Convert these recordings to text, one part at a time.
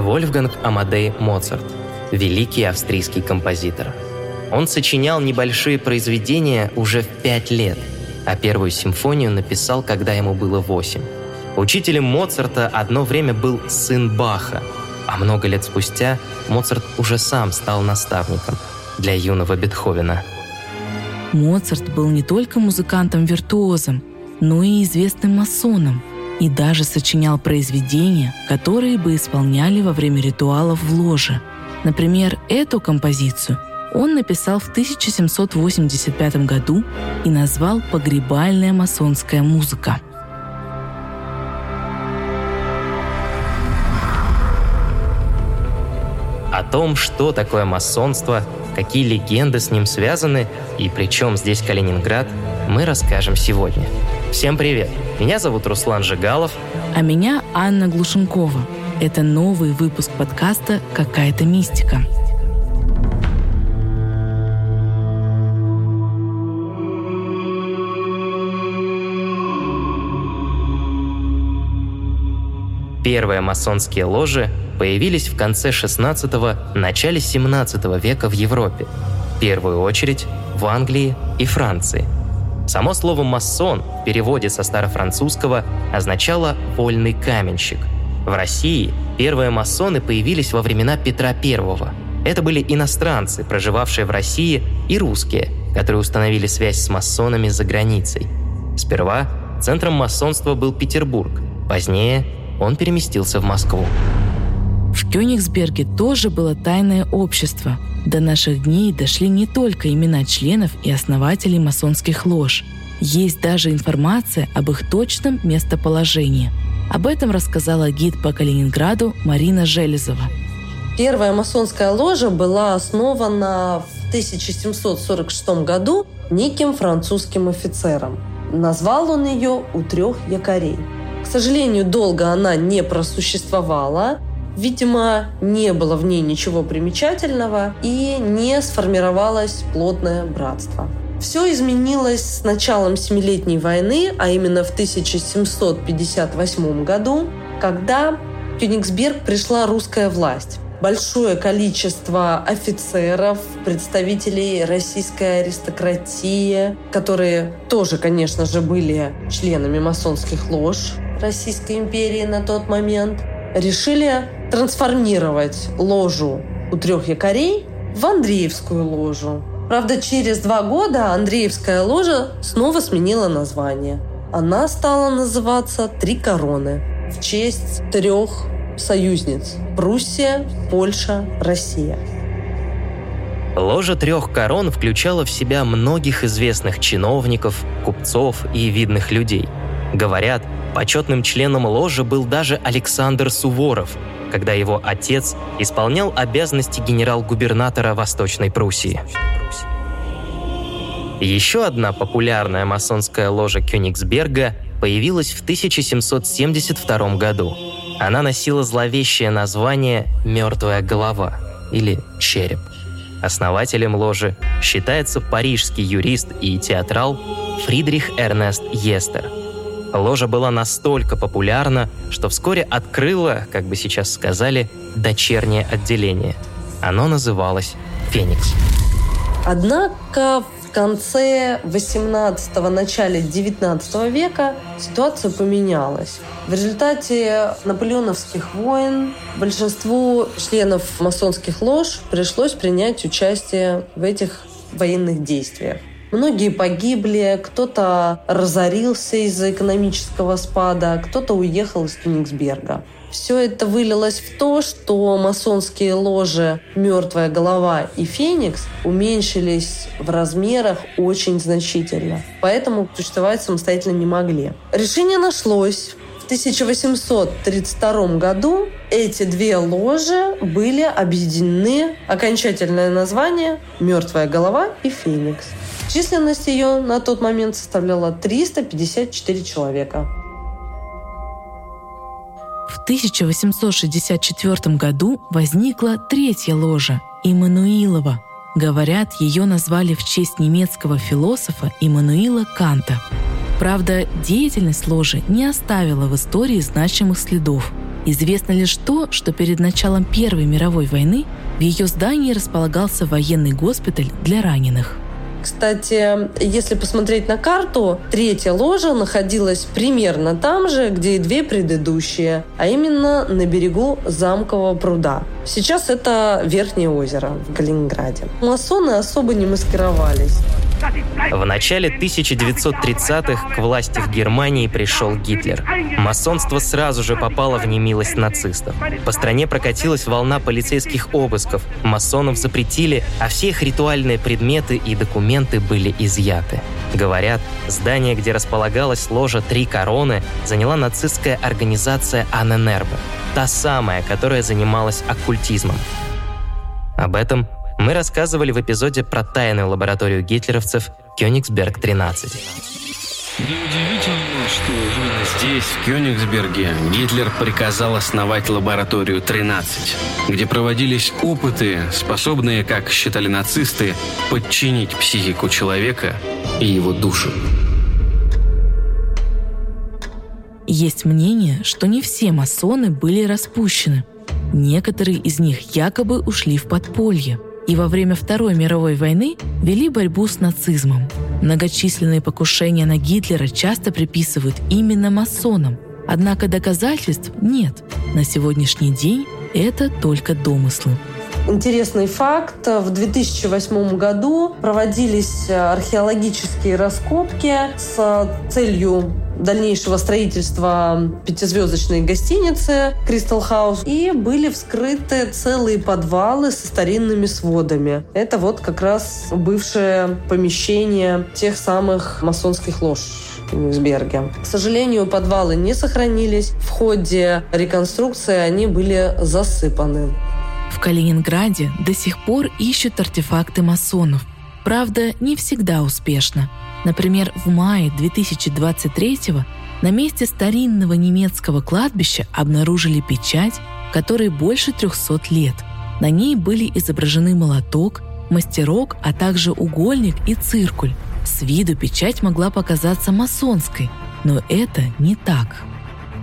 Вольфганг Амадей Моцарт, великий австрийский композитор. Он сочинял небольшие произведения уже в пять лет, а первую симфонию написал, когда ему было восемь. Учителем Моцарта одно время был сын Баха, а много лет спустя Моцарт уже сам стал наставником для юного Бетховена. Моцарт был не только музыкантом-виртуозом, но и известным масоном – и даже сочинял произведения, которые бы исполняли во время ритуалов в ложе. Например, эту композицию он написал в 1785 году и назвал «Погребальная масонская музыка». О том, что такое масонство, какие легенды с ним связаны и при чем здесь Калининград, мы расскажем сегодня. Всем привет! Меня зовут Руслан Жигалов. А меня Анна Глушенкова. Это новый выпуск подкаста «Какая-то мистика». Первые масонские ложи появились в конце 16 начале 17 века в Европе. В первую очередь в Англии и Франции – Само слово «масон» в переводе со старофранцузского означало «вольный каменщик». В России первые масоны появились во времена Петра I. Это были иностранцы, проживавшие в России, и русские, которые установили связь с масонами за границей. Сперва центром масонства был Петербург, позднее он переместился в Москву. В Кёнигсберге тоже было тайное общество. До наших дней дошли не только имена членов и основателей масонских лож. Есть даже информация об их точном местоположении. Об этом рассказала гид по Калининграду Марина Железова. Первая масонская ложа была основана в 1746 году неким французским офицером. Назвал он ее «У трех якорей». К сожалению, долго она не просуществовала, Видимо, не было в ней ничего примечательного и не сформировалось плотное братство. Все изменилось с началом Семилетней войны, а именно в 1758 году, когда в Кёнигсберг пришла русская власть. Большое количество офицеров, представителей российской аристократии, которые тоже, конечно же, были членами масонских лож Российской империи на тот момент, решили трансформировать ложу у трех якорей в Андреевскую ложу. Правда, через два года Андреевская ложа снова сменила название. Она стала называться «Три короны» в честь трех союзниц – Пруссия, Польша, Россия. Ложа трех корон включала в себя многих известных чиновников, купцов и видных людей. Говорят, почетным членом ложи был даже Александр Суворов, когда его отец исполнял обязанности генерал-губернатора Восточной Пруссии. Еще одна популярная масонская ложа Кёнигсберга появилась в 1772 году. Она носила зловещее название «Мертвая голова» или «Череп». Основателем ложи считается парижский юрист и театрал Фридрих Эрнест Естер – Ложа была настолько популярна, что вскоре открыла, как бы сейчас сказали, дочернее отделение. Оно называлось «Феникс». Однако в конце 18-го, начале 19 века ситуация поменялась. В результате наполеоновских войн большинству членов масонских лож пришлось принять участие в этих военных действиях. Многие погибли, кто-то разорился из-за экономического спада, кто-то уехал из Кёнигсберга. Все это вылилось в то, что масонские ложи «Мертвая голова» и «Феникс» уменьшились в размерах очень значительно. Поэтому существовать самостоятельно не могли. Решение нашлось. В 1832 году эти две ложи были объединены. Окончательное название «Мертвая голова» и «Феникс». Численность ее на тот момент составляла 354 человека. В 1864 году возникла третья ложа – Иммануилова. Говорят, ее назвали в честь немецкого философа Иммануила Канта. Правда, деятельность ложи не оставила в истории значимых следов. Известно лишь то, что перед началом Первой мировой войны в ее здании располагался военный госпиталь для раненых. Кстати, если посмотреть на карту, третья ложа находилась примерно там же, где и две предыдущие, а именно на берегу замкового пруда. Сейчас это Верхнее озеро в Калининграде. Масоны особо не маскировались. В начале 1930-х к власти в Германии пришел Гитлер. Масонство сразу же попало в немилость нацистов. По стране прокатилась волна полицейских обысков, масонов запретили, а все их ритуальные предметы и документы были изъяты. Говорят, здание, где располагалась ложа «Три короны», заняла нацистская организация Анненербе, та самая, которая занималась оккультизмом. Об этом мы рассказывали в эпизоде про тайную лабораторию гитлеровцев Кёнигсберг-13. Неудивительно, что именно здесь, в Кёнигсберге, Гитлер приказал основать лабораторию 13, где проводились опыты, способные, как считали нацисты, подчинить психику человека и его душу. Есть мнение, что не все масоны были распущены. Некоторые из них якобы ушли в подполье – и во время Второй мировой войны вели борьбу с нацизмом. Многочисленные покушения на Гитлера часто приписывают именно масонам, однако доказательств нет. На сегодняшний день это только домыслы. Интересный факт. В 2008 году проводились археологические раскопки с целью дальнейшего строительства пятизвездочной гостиницы Crystal House и были вскрыты целые подвалы со старинными сводами. Это вот как раз бывшее помещение тех самых масонских лож. в Кенигсберге. К сожалению, подвалы не сохранились. В ходе реконструкции они были засыпаны. В Калининграде до сих пор ищут артефакты масонов. Правда, не всегда успешно. Например, в мае 2023 на месте старинного немецкого кладбища обнаружили печать, которой больше 300 лет. На ней были изображены молоток, мастерок, а также угольник и циркуль. С виду печать могла показаться масонской, но это не так.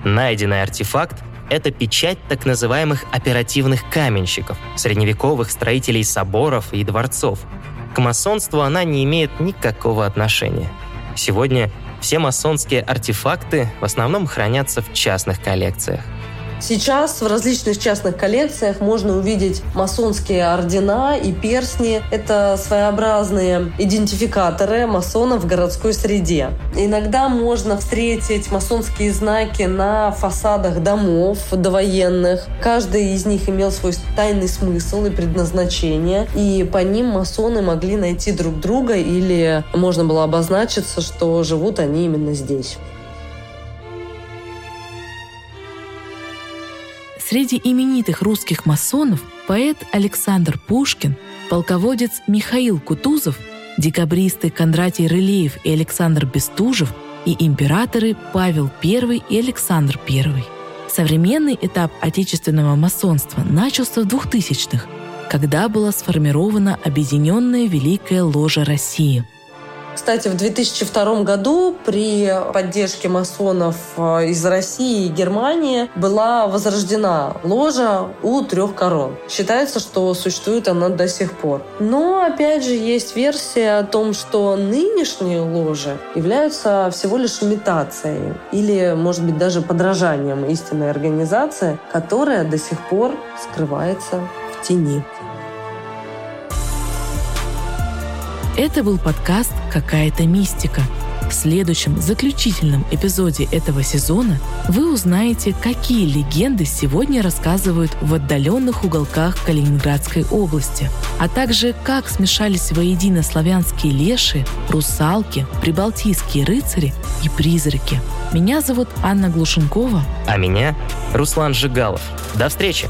Найденный артефакт – это печать так называемых оперативных каменщиков, средневековых строителей соборов и дворцов, к масонству она не имеет никакого отношения. Сегодня все масонские артефакты в основном хранятся в частных коллекциях. Сейчас в различных частных коллекциях можно увидеть масонские ордена и перстни. Это своеобразные идентификаторы масонов в городской среде. Иногда можно встретить масонские знаки на фасадах домов довоенных. Каждый из них имел свой тайный смысл и предназначение, и по ним масоны могли найти друг друга или можно было обозначиться, что живут они именно здесь. Среди именитых русских масонов поэт Александр Пушкин, полководец Михаил Кутузов, декабристы Кондратий Рылеев и Александр Бестужев и императоры Павел I и Александр I. Современный этап отечественного масонства начался в 2000-х, когда была сформирована Объединенная Великая Ложа России – кстати, в 2002 году при поддержке масонов э, из России и Германии была возрождена ложа у трех корон. Считается, что существует она до сих пор. Но, опять же, есть версия о том, что нынешние ложи являются всего лишь имитацией или, может быть, даже подражанием истинной организации, которая до сих пор скрывается в тени. Это был подкаст «Какая-то мистика». В следующем, заключительном эпизоде этого сезона вы узнаете, какие легенды сегодня рассказывают в отдаленных уголках Калининградской области, а также как смешались воедино славянские леши, русалки, прибалтийские рыцари и призраки. Меня зовут Анна Глушенкова. А меня Руслан Жигалов. До встречи!